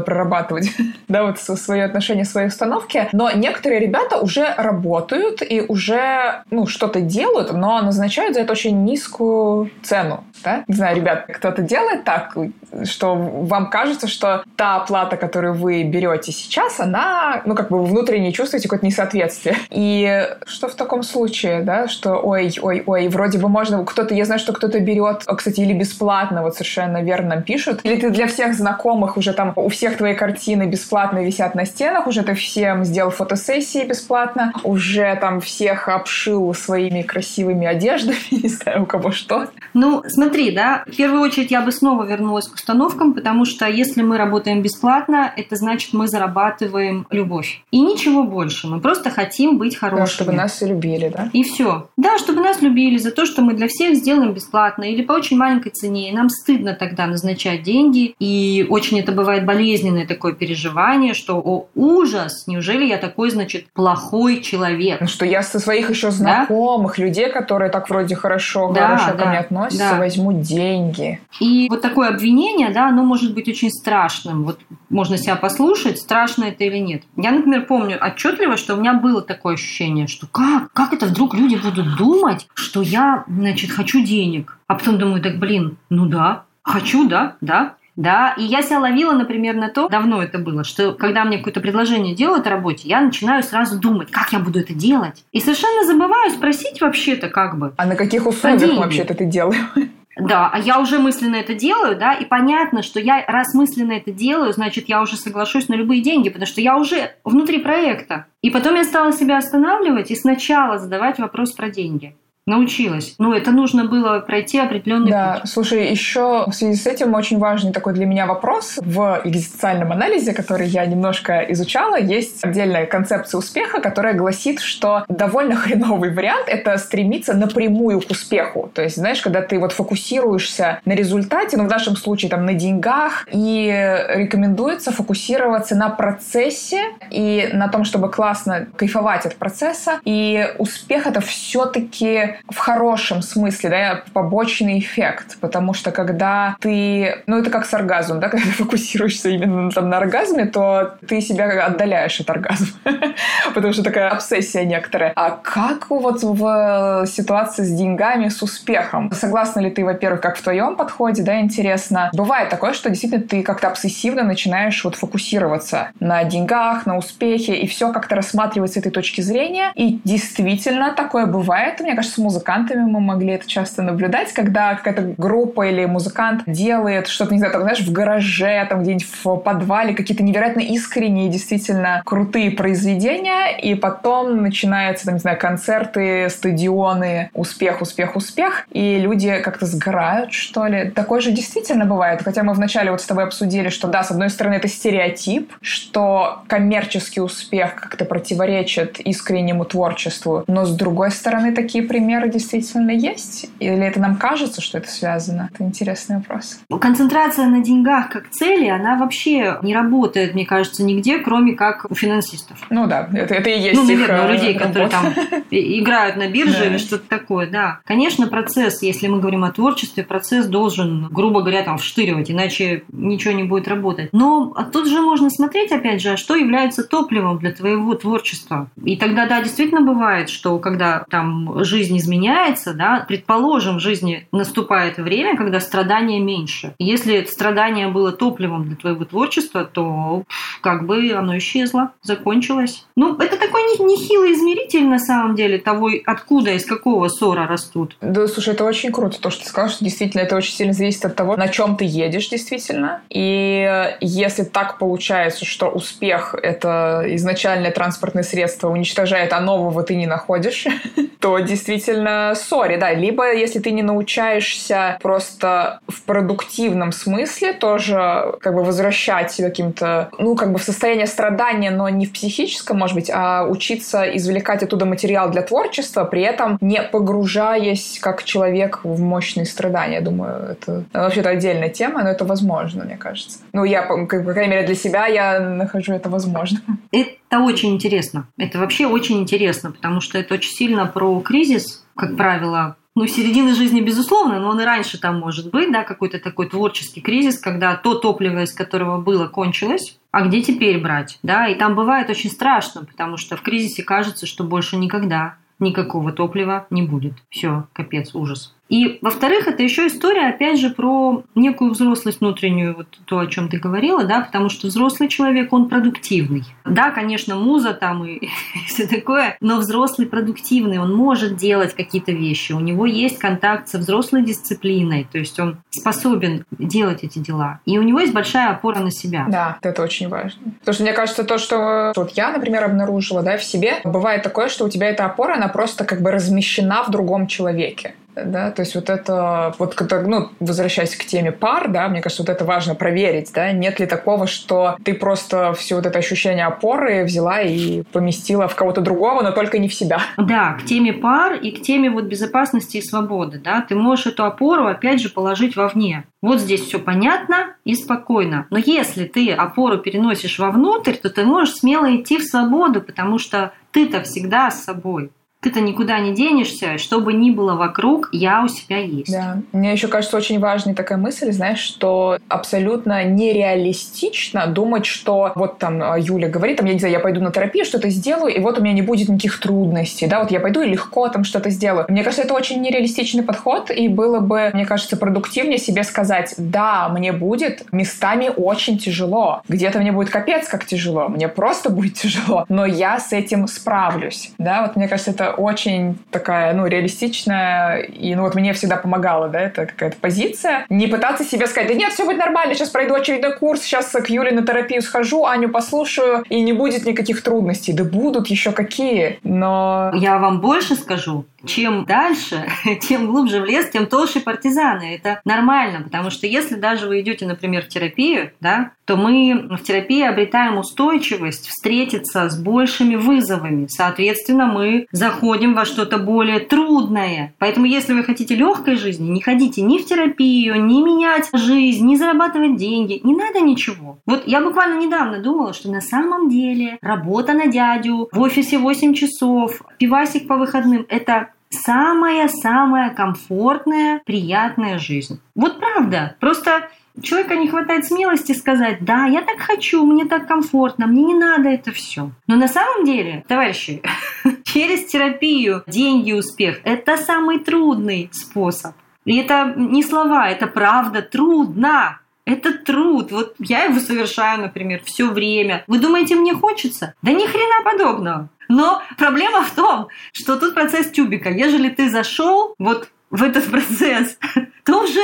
прорабатывать, да, вот свои отношения, свои установки. Но некоторые ребята уже работают и уже, ну, что-то делают, но назначают за это очень низкую цену, да? Не знаю, ребят, кто-то делает так, что вам кажется, что та оплата, которую вы берете сейчас, она, ну, как бы внутренне чувствуете какое-то несоответствие. И что в таком случае, да, что ой, ой, ой, вроде бы можно, кто-то, я знаю, что кто-то берет, кстати, или бесплатно, вот совершенно верно нам пишут, или ты для всех знакомых уже там, у всех твои картины бесплатно висят на стенах, уже ты всем сделал фотосессии бесплатно, уже там всех обшил своими красивыми одеждами, не знаю, у кого что. Ну, смотри, да, в первую очередь я бы снова вернулась к установкам, потому потому что если мы работаем бесплатно, это значит, мы зарабатываем любовь. И ничего больше. Мы просто хотим быть хорошими. Да, чтобы нас любили, да? И все. Да, чтобы нас любили за то, что мы для всех сделаем бесплатно или по очень маленькой цене. И нам стыдно тогда назначать деньги. И очень это бывает болезненное такое переживание, что о, ужас, неужели я такой, значит, плохой человек? Ну, что я со своих еще знакомых да? людей, которые так вроде хорошо, да, хорошо да, ко мне относятся, да. возьму деньги. И вот такое обвинение, да, оно может может быть очень страшным. Вот можно себя послушать, страшно это или нет. Я, например, помню отчетливо, что у меня было такое ощущение, что как, как это вдруг люди будут думать, что я, значит, хочу денег. А потом думаю, так, блин, ну да, хочу, да, да, да, и я себя ловила, например, на то, давно это было, что когда мне какое-то предложение делают о работе, я начинаю сразу думать, как я буду это делать. И совершенно забываю спросить вообще-то как бы. А на каких условиях вообще-то ты делаешь? Да, а я уже мысленно это делаю, да, и понятно, что я раз мысленно это делаю, значит, я уже соглашусь на любые деньги, потому что я уже внутри проекта. И потом я стала себя останавливать и сначала задавать вопрос про деньги. Научилась. Ну, это нужно было пройти определенный да. путь. Слушай, еще в связи с этим очень важный такой для меня вопрос. В экзистенциальном анализе, который я немножко изучала, есть отдельная концепция успеха, которая гласит, что довольно хреновый вариант — это стремиться напрямую к успеху. То есть, знаешь, когда ты вот фокусируешься на результате, ну, в нашем случае, там, на деньгах, и рекомендуется фокусироваться на процессе и на том, чтобы классно кайфовать от процесса. И успех — это все-таки в хорошем смысле, да, побочный эффект, потому что когда ты, ну это как с оргазмом, да, когда ты фокусируешься именно там на оргазме, то ты себя отдаляешь от оргазма, потому что такая обсессия некоторая. А как вот в ситуации с деньгами, с успехом? Согласна ли ты, во-первых, как в твоем подходе, да, интересно? Бывает такое, что действительно ты как-то обсессивно начинаешь вот фокусироваться на деньгах, на успехе, и все как-то рассматривать с этой точки зрения, и действительно такое бывает, мне кажется, музыкантами мы могли это часто наблюдать, когда какая-то группа или музыкант делает что-то, не знаю, там, знаешь, в гараже, там где-нибудь в подвале, какие-то невероятно искренние, действительно крутые произведения, и потом начинаются, там, не знаю, концерты, стадионы, успех, успех, успех, и люди как-то сгорают, что ли. Такое же действительно бывает, хотя мы вначале вот с тобой обсудили, что да, с одной стороны, это стереотип, что коммерческий успех как-то противоречит искреннему творчеству, но с другой стороны, такие примеры примеры действительно есть? Или это нам кажется, что это связано? Это интересный вопрос. Концентрация на деньгах как цели, она вообще не работает, мне кажется, нигде, кроме как у финансистов. Ну да, это, это и есть Ну, наверное, у э, людей, которые там играют на бирже или что-то такое, да. Конечно, процесс, если мы говорим о творчестве, процесс должен, грубо говоря, там вштыривать, иначе ничего не будет работать. Но тут же можно смотреть, опять же, а что является топливом для твоего творчества. И тогда, да, действительно бывает, что когда там жизнь изменяется, да, предположим, в жизни наступает время, когда страдания меньше. Если страдание было топливом для твоего творчества, то как бы оно исчезло, закончилось. Ну, это такой нехилый измеритель на самом деле того, откуда, из какого ссора растут. Да, слушай, это очень круто, то, что ты сказал, что действительно это очень сильно зависит от того, на чем ты едешь действительно. И если так получается, что успех — это изначальное транспортное средство уничтожает, а нового ты не находишь, то действительно, сори, да. Либо если ты не научаешься просто в продуктивном смысле тоже как бы возвращать себя каким-то, ну, как бы в состояние страдания, но не в психическом, может быть, а учиться извлекать оттуда материал для творчества, при этом не погружаясь как человек в мощные страдания. Я думаю, это вообще-то отдельная тема, но это возможно, мне кажется. Ну, я, как, по крайней мере, для себя я нахожу это возможно. Это очень интересно. Это вообще очень интересно, потому что это очень сильно про кризис, как правило, ну, середины жизни, безусловно, но он и раньше там может быть, да, какой-то такой творческий кризис, когда то топливо, из которого было, кончилось, а где теперь брать, да, и там бывает очень страшно, потому что в кризисе кажется, что больше никогда никакого топлива не будет. Все, капец, ужас. И, во-вторых, это еще история, опять же, про некую взрослость внутреннюю, вот то, о чем ты говорила, да, потому что взрослый человек, он продуктивный. Да, конечно, муза там и, и все такое, но взрослый продуктивный, он может делать какие-то вещи, у него есть контакт со взрослой дисциплиной, то есть он способен делать эти дела. И у него есть большая опора на себя. Да, это очень важно. Потому что мне кажется, то, что вот я, например, обнаружила, да, в себе, бывает такое, что у тебя эта опора, она просто как бы размещена в другом человеке да, то есть вот это, вот когда, ну, возвращаясь к теме пар, да, мне кажется, вот это важно проверить, да, нет ли такого, что ты просто все вот это ощущение опоры взяла и поместила в кого-то другого, но только не в себя. Да, к теме пар и к теме вот безопасности и свободы, да, ты можешь эту опору, опять же, положить вовне. Вот здесь все понятно и спокойно. Но если ты опору переносишь вовнутрь, то ты можешь смело идти в свободу, потому что ты-то всегда с собой ты-то никуда не денешься, что бы ни было вокруг, я у себя есть. Да. Мне еще кажется очень важной такая мысль, знаешь, что абсолютно нереалистично думать, что вот там а, Юля говорит, там, я не знаю, я пойду на терапию, что-то сделаю, и вот у меня не будет никаких трудностей, да, вот я пойду и легко там что-то сделаю. Мне кажется, это очень нереалистичный подход, и было бы, мне кажется, продуктивнее себе сказать, да, мне будет местами очень тяжело, где-то мне будет капец как тяжело, мне просто будет тяжело, но я с этим справлюсь, да, вот мне кажется, это очень такая, ну, реалистичная, и, ну, вот мне всегда помогала, да, это какая-то позиция. Не пытаться себе сказать, да нет, все будет нормально, сейчас пройду очередной курс, сейчас к Юле на терапию схожу, Аню послушаю, и не будет никаких трудностей. Да будут еще какие, но... Я вам больше скажу, чем дальше, тем глубже в лес, тем толще партизаны. Это нормально, потому что если даже вы идете, например, в терапию, да, то мы в терапии обретаем устойчивость встретиться с большими вызовами. Соответственно, мы заходим во что-то более трудное. Поэтому, если вы хотите легкой жизни, не ходите ни в терапию, ни менять жизнь, ни зарабатывать деньги. Не надо ничего. Вот я буквально недавно думала, что на самом деле работа на дядю, в офисе 8 часов, пивасик по выходным – это самая-самая комфортная, приятная жизнь. Вот правда. Просто человека не хватает смелости сказать, да, я так хочу, мне так комфортно, мне не надо это все. Но на самом деле, товарищи, через терапию деньги, успех – это самый трудный способ. И это не слова, это правда трудно. Это труд. Вот я его совершаю, например, все время. Вы думаете, мне хочется? Да ни хрена подобного. Но проблема в том, что тут процесс тюбика. Ежели ты зашел вот в этот процесс, то уже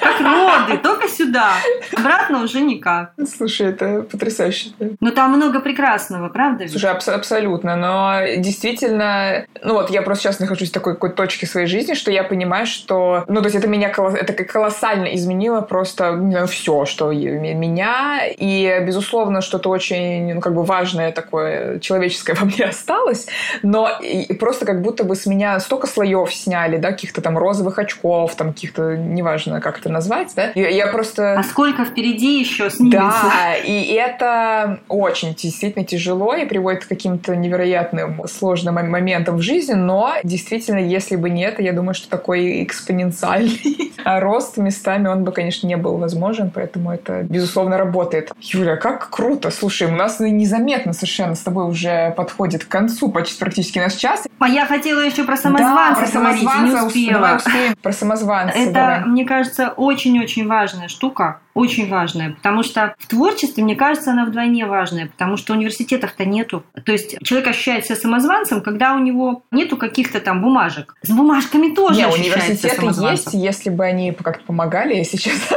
как роды, только сюда. Обратно уже никак. Слушай, это потрясающе. Но там много прекрасного, правда? Слушай, абс- абсолютно. Но действительно, ну вот я просто сейчас нахожусь в такой какой точке своей жизни, что я понимаю, что, ну то есть это меня это колоссально изменило просто не знаю, все, что меня. И, безусловно, что-то очень, ну как бы важное такое человеческое во мне осталось. Но просто как будто бы с меня столько слоев сняли, да, каких-то там розовых очков, там каких-то, неважно, как это назвать, да. Я, я просто... А сколько впереди еще снимется? Да, и это очень действительно тяжело и приводит к каким-то невероятным сложным моментам в жизни, но действительно, если бы нет, я думаю, что такой экспоненциальный рост местами, он бы, конечно, не был возможен, поэтому это, безусловно, работает. Юля, как круто! Слушай, у нас незаметно совершенно с тобой уже подходит к концу почти практически наш час. А я хотела еще про самозванца да, про самозванца говорить, не успела. Успеем про самозванца. Это, давай. мне кажется, кажется, очень-очень важная штука, очень важная, потому что в творчестве, мне кажется, она вдвойне важная, потому что университетов-то нету. То есть человек ощущает себя самозванцем, когда у него нету каких-то там бумажек. С бумажками тоже Не, университеты есть, если бы они как-то помогали, если честно.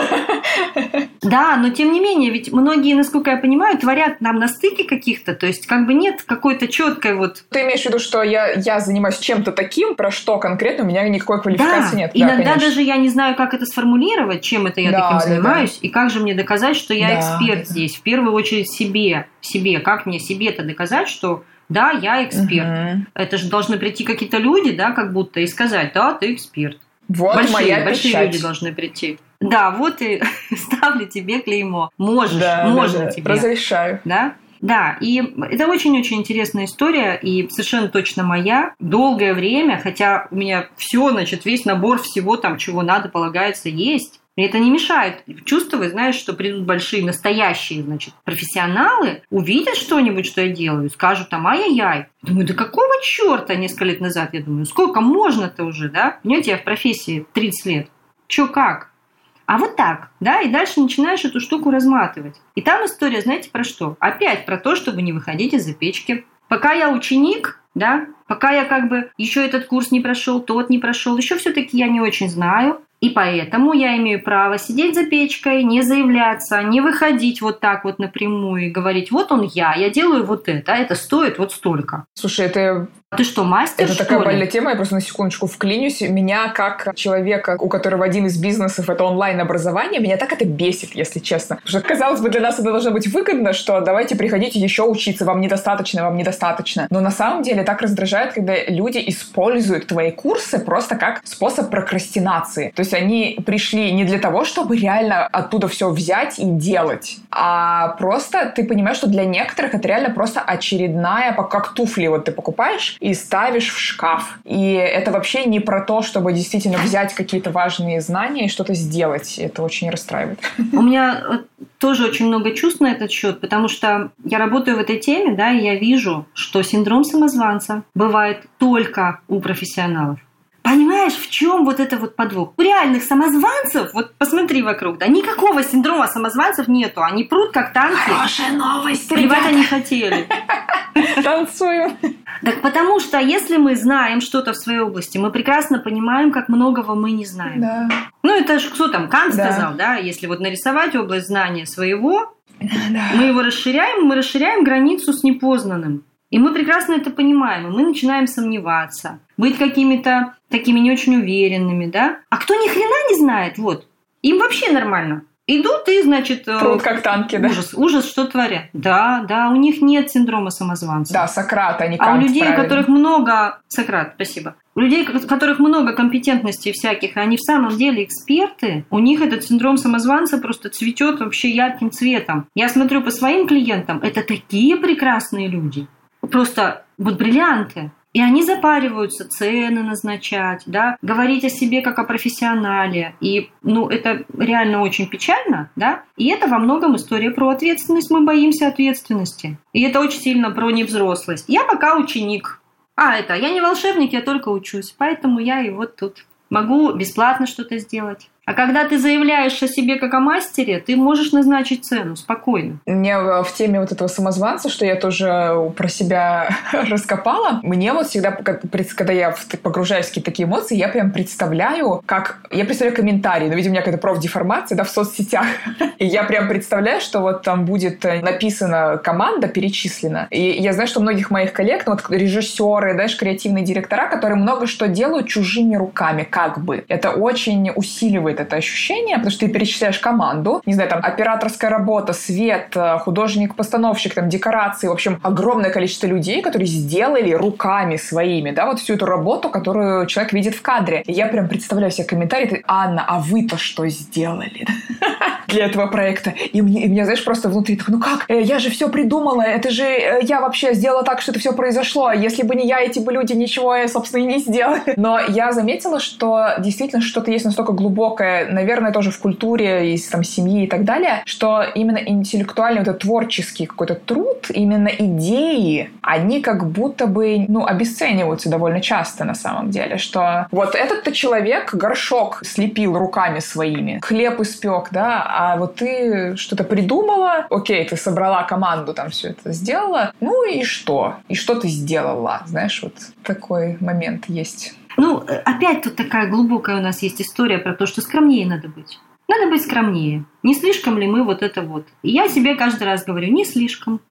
Да, но тем не менее, ведь многие, насколько я понимаю, творят нам на стыке каких-то, то есть как бы нет какой-то четкой вот... Ты имеешь в виду, что я, я занимаюсь чем-то таким, про что конкретно у меня никакой квалификации да, нет? Иногда конечно. даже я не знаю, как это сформулировать, чем это я да, таким занимаюсь, да, да. и как же мне доказать, что я да, эксперт да. здесь. В первую очередь себе, себе. Как мне себе-то доказать, что да, я эксперт. Угу. Это же должны прийти какие-то люди, да, как будто, и сказать, да, ты эксперт. Вот большие, моя большие печать. люди должны прийти. Да, вот и ставлю тебе клеймо. Можешь, да, можно да, тебе. Разрешаю. Да? Да, и это очень-очень интересная история, и совершенно точно моя. Долгое время, хотя у меня все, значит, весь набор всего там, чего надо, полагается, есть. И это не мешает чувствовать, знаешь, что придут большие, настоящие, значит, профессионалы, увидят что-нибудь, что я делаю, скажут там, ай-яй-яй. Думаю, да какого черта несколько лет назад, я думаю, сколько можно-то уже, да? Понимаете, я в профессии 30 лет. Чё как? А вот так, да, и дальше начинаешь эту штуку разматывать. И там история, знаете, про что? Опять про то, чтобы не выходить из-за печки. Пока я ученик, да, пока я как бы еще этот курс не прошел, тот не прошел, еще все-таки я не очень знаю. И поэтому я имею право сидеть за печкой, не заявляться, не выходить вот так вот напрямую и говорить, вот он я, я делаю вот это, а это стоит вот столько. Слушай, это ты что, мастер, Это что такая ли? больная тема, я просто на секундочку вклинюсь. Меня, как человека, у которого один из бизнесов — это онлайн-образование, меня так это бесит, если честно. Потому что, казалось бы, для нас это должно быть выгодно, что давайте приходите еще учиться, вам недостаточно, вам недостаточно. Но на самом деле так раздражает, когда люди используют твои курсы просто как способ прокрастинации. То есть они пришли не для того, чтобы реально оттуда все взять и делать, а просто ты понимаешь, что для некоторых это реально просто очередная, как туфли вот ты покупаешь, и ставишь в шкаф. И это вообще не про то, чтобы действительно взять какие-то важные знания и что-то сделать. Это очень расстраивает. У меня тоже очень много чувств на этот счет, потому что я работаю в этой теме, да, и я вижу, что синдром самозванца бывает только у профессионалов. Понимаешь, в чем вот это вот подвох? У реальных самозванцев, вот посмотри вокруг, да, никакого синдрома самозванцев нету. Они прут как танки. Хорошая новость, Плевать они хотели. Танцуем. Так потому что если мы знаем что-то в своей области, мы прекрасно понимаем, как многого мы не знаем. Да. Ну, это же кто там, Кант да. сказал, да, если вот нарисовать область знания своего, да. мы его расширяем, мы расширяем границу с непознанным. И мы прекрасно это понимаем, и мы начинаем сомневаться, быть какими-то такими не очень уверенными, да? А кто ни хрена не знает, вот, им вообще нормально. Идут и, значит... Э, Прут как танки, да? Ужас, ужас, что творят. Да, да, у них нет синдрома самозванца. Да, Сократ, а не Кант, А у людей, правильно. у которых много... Сократ, спасибо. У людей, у которых много компетентностей всяких, и они в самом деле эксперты, у них этот синдром самозванца просто цветет вообще ярким цветом. Я смотрю по своим клиентам, это такие прекрасные люди просто вот бриллианты. И они запариваются цены назначать, да, говорить о себе как о профессионале. И, ну, это реально очень печально, да. И это во многом история про ответственность. Мы боимся ответственности. И это очень сильно про невзрослость. Я пока ученик. А, это, я не волшебник, я только учусь. Поэтому я и вот тут могу бесплатно что-то сделать. А когда ты заявляешь о себе как о мастере, ты можешь назначить цену спокойно. Мне в теме вот этого самозванца, что я тоже про себя раскопала, мне вот всегда, когда я погружаюсь в какие-то такие эмоции, я прям представляю, как... Я представляю комментарии, но, видимо, у меня какая-то профдеформация, да, в соцсетях. И я прям представляю, что вот там будет э, написана команда, перечислена. И я знаю, что многих моих коллег, ну, вот режиссеры, знаешь, креативные директора, которые много что делают чужими руками, как бы. Это очень усиливает это ощущение, потому что ты перечисляешь команду, не знаю, там, операторская работа, свет, э, художник-постановщик, там, декорации, в общем, огромное количество людей, которые сделали руками своими, да, вот всю эту работу, которую человек видит в кадре. И я прям представляю себе комментарии, ты, Анна, а вы-то что сделали для этого проекта? И мне, и меня, знаешь, просто внутри так, ну как? Э, я же все придумала, это же э, я вообще сделала так, что это все произошло. Если бы не я, эти бы люди ничего, собственно, и не сделали. Но я заметила, что действительно что-то есть настолько глубокое наверное, тоже в культуре, из там, семьи и так далее, что именно интеллектуальный, вот этот творческий какой-то труд, именно идеи, они как будто бы, ну, обесцениваются довольно часто на самом деле, что вот этот-то человек горшок слепил руками своими, хлеб испек, да, а вот ты что-то придумала, окей, ты собрала команду, там все это сделала, ну и что? И что ты сделала? Знаешь, вот такой момент есть. Ну, опять тут такая глубокая у нас есть история про то, что скромнее надо быть. Надо быть скромнее. Не слишком ли мы вот это вот? И я себе каждый раз говорю, не слишком.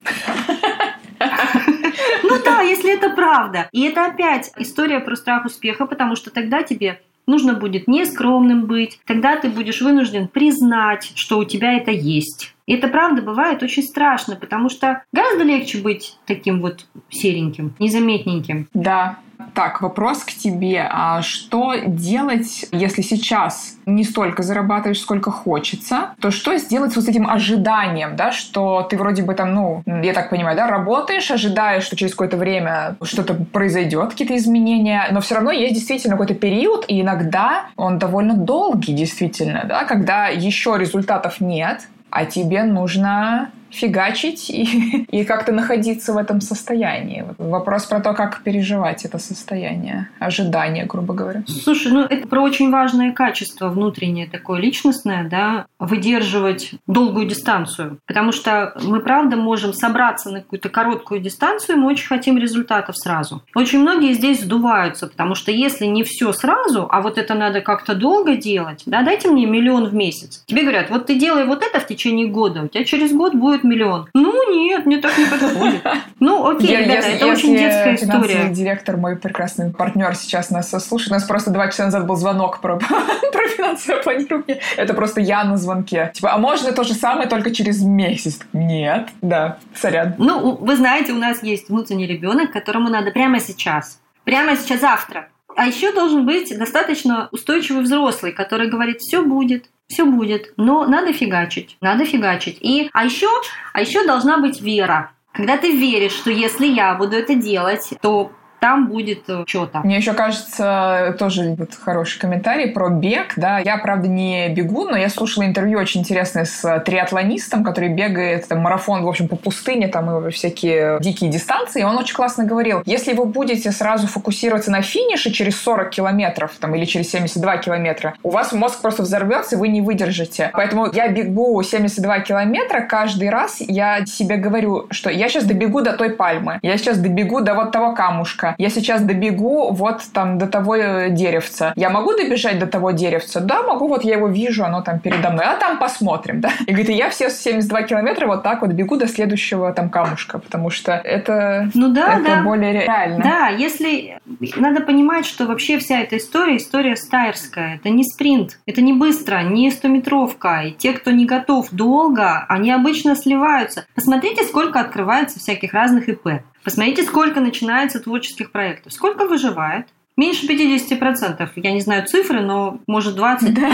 Ну да, если это правда. И это опять история про страх успеха, потому что тогда тебе нужно будет не скромным быть, тогда ты будешь вынужден признать, что у тебя это есть. И это правда бывает очень страшно, потому что гораздо легче быть таким вот сереньким, незаметненьким. Да, так, вопрос к тебе. А что делать, если сейчас не столько зарабатываешь, сколько хочется? То что сделать вот с этим ожиданием, да, что ты вроде бы там, ну, я так понимаю, да, работаешь, ожидаешь, что через какое-то время что-то произойдет, какие-то изменения, но все равно есть действительно какой-то период, и иногда он довольно долгий, действительно, да, когда еще результатов нет, а тебе нужно фигачить и, и как-то находиться в этом состоянии. Вопрос про то, как переживать это состояние, ожидание, грубо говоря. Слушай, ну это про очень важное качество внутреннее такое личностное, да, выдерживать долгую дистанцию. Потому что мы, правда, можем собраться на какую-то короткую дистанцию, мы очень хотим результатов сразу. Очень многие здесь сдуваются, потому что если не все сразу, а вот это надо как-то долго делать, да, дайте мне миллион в месяц. Тебе говорят, вот ты делай вот это в течение года, у тебя через год будет миллион. Ну нет, мне так не подходит. Ну окей, я, ребята, если, это очень детская история. директор, мой прекрасный партнер сейчас нас слушает, у нас просто два часа назад был звонок про, про финансовое планирование. Это просто я на звонке. Типа, а можно то же самое, только через месяц? Нет, да, сорян. Ну, вы знаете, у нас есть внутренний ребенок, которому надо прямо сейчас, прямо сейчас завтра. А еще должен быть достаточно устойчивый взрослый, который говорит, все будет, все будет, но надо фигачить, надо фигачить. И, а еще, а еще должна быть вера. Когда ты веришь, что если я буду это делать, то там будет э, что-то. Мне еще кажется, тоже вот хороший комментарий про бег, да. Я, правда, не бегу, но я слушала интервью очень интересное с триатлонистом, который бегает там, марафон, в общем, по пустыне, там и всякие дикие дистанции. И он очень классно говорил, если вы будете сразу фокусироваться на финише через 40 километров там, или через 72 километра, у вас мозг просто взорвется, и вы не выдержите. Поэтому я бегу 72 километра каждый раз, я себе говорю, что я сейчас добегу до той пальмы, я сейчас добегу до вот того камушка. Я сейчас добегу вот там до того э, деревца. Я могу добежать до того деревца? Да, могу, вот я его вижу, оно там передо мной. А там посмотрим, да? И говорит, я все 72 километра вот так вот бегу до следующего там камушка, потому что это, ну да, это да. более реально. Да, если... Надо понимать, что вообще вся эта история, история стайерская. Это не спринт, это не быстро, не стометровка. И те, кто не готов долго, они обычно сливаются. Посмотрите, сколько открывается всяких разных ИП. Посмотрите, сколько начинается творческих проектов. Сколько выживает? Меньше 50%. Я не знаю цифры, но может 20%. Да.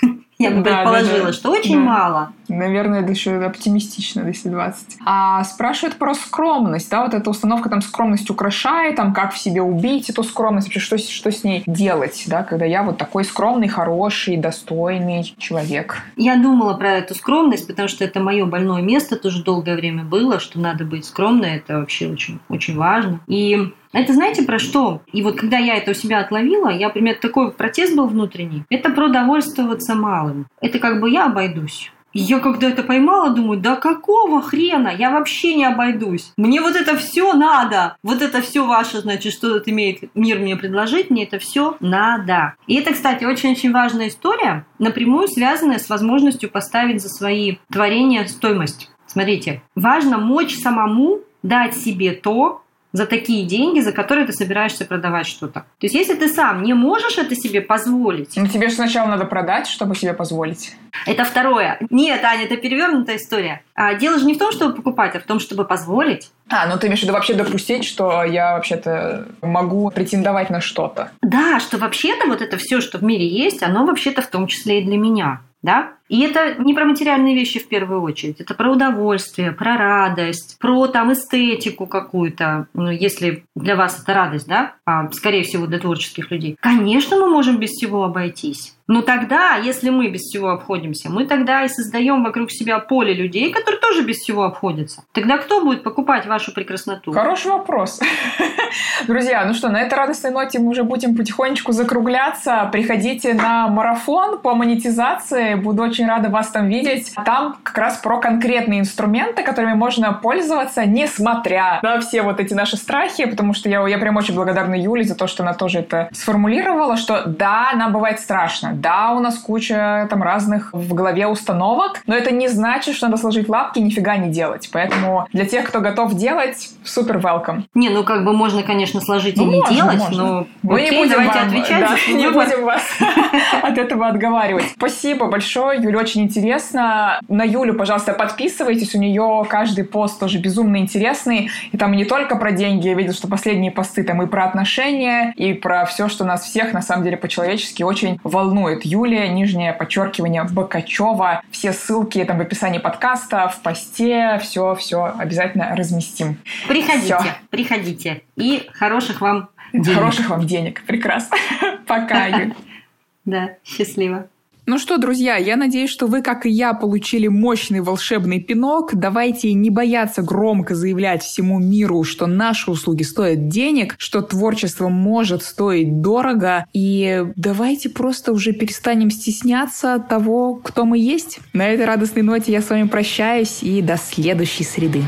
Я бы да, предположила, да, да. что очень да. мало. Наверное, еще оптимистично, если 20. А спрашивают про скромность, да, вот эта установка там скромность украшает, там как в себе убить эту скромность, что, что с ней делать, да, когда я вот такой скромный, хороший, достойный человек. Я думала про эту скромность, потому что это мое больное место тоже долгое время было, что надо быть скромной, это вообще очень, очень важно. И это знаете про что? И вот когда я это у себя отловила, я, примерно такой протест был внутренний. Это про довольствоваться малым. Это как бы я обойдусь. И я когда это поймала, думаю, да какого хрена? Я вообще не обойдусь. Мне вот это все надо. Вот это все ваше, значит, что это имеет мир мне предложить, мне это все надо. И это, кстати, очень-очень важная история, напрямую связанная с возможностью поставить за свои творения стоимость. Смотрите, важно мочь самому дать себе то, за такие деньги, за которые ты собираешься продавать что-то. То есть, если ты сам не можешь это себе позволить... Ну, тебе же сначала надо продать, чтобы себе позволить. Это второе. Нет, Аня, это перевернутая история. А дело же не в том, чтобы покупать, а в том, чтобы позволить. А, ну ты имеешь в виду вообще допустить, что я вообще-то могу претендовать на что-то. Да, что вообще-то вот это все, что в мире есть, оно вообще-то в том числе и для меня да? И это не про материальные вещи в первую очередь, это про удовольствие, про радость, про там эстетику какую-то, ну, если для вас это радость, да, а, скорее всего для творческих людей. Конечно, мы можем без всего обойтись. Но тогда, если мы без всего обходимся, мы тогда и создаем вокруг себя поле людей, которые тоже без всего обходятся. Тогда кто будет покупать вашу прекрасноту? Хороший вопрос. Друзья, ну что, на этой радостной ноте мы уже будем потихонечку закругляться. Приходите на марафон по монетизации. Буду очень очень рада вас там видеть. Там как раз про конкретные инструменты, которыми можно пользоваться, несмотря на все вот эти наши страхи, потому что я, я прям очень благодарна Юле за то, что она тоже это сформулировала, что да, нам бывает страшно, да, у нас куча там разных в голове установок, но это не значит, что надо сложить лапки и нифига не делать. Поэтому для тех, кто готов делать, супер welcome. Не, ну как бы можно, конечно, сложить ну, и не можно, делать, можно. но мы окей, не будем давайте вам, отвечать. Да, не будем вас от этого отговаривать. Спасибо большое, Юля, очень интересно. На Юлю, пожалуйста, подписывайтесь, у нее каждый пост тоже безумно интересный, и там не только про деньги, я видел, что последние посты там и про отношения, и про все, что нас всех, на самом деле, по-человечески очень волнует. Юлия, нижнее подчеркивание, Бакачева. Все ссылки там в описании подкаста, в посте, все-все обязательно разместим. Приходите, все. приходите. И хороших вам денег. Хороших вам денег. Прекрасно. Пока, Юль. Да, счастливо. Ну что, друзья, я надеюсь, что вы, как и я, получили мощный волшебный пинок. Давайте не бояться громко заявлять всему миру, что наши услуги стоят денег, что творчество может стоить дорого. И давайте просто уже перестанем стесняться того, кто мы есть. На этой радостной ноте я с вами прощаюсь и до следующей среды.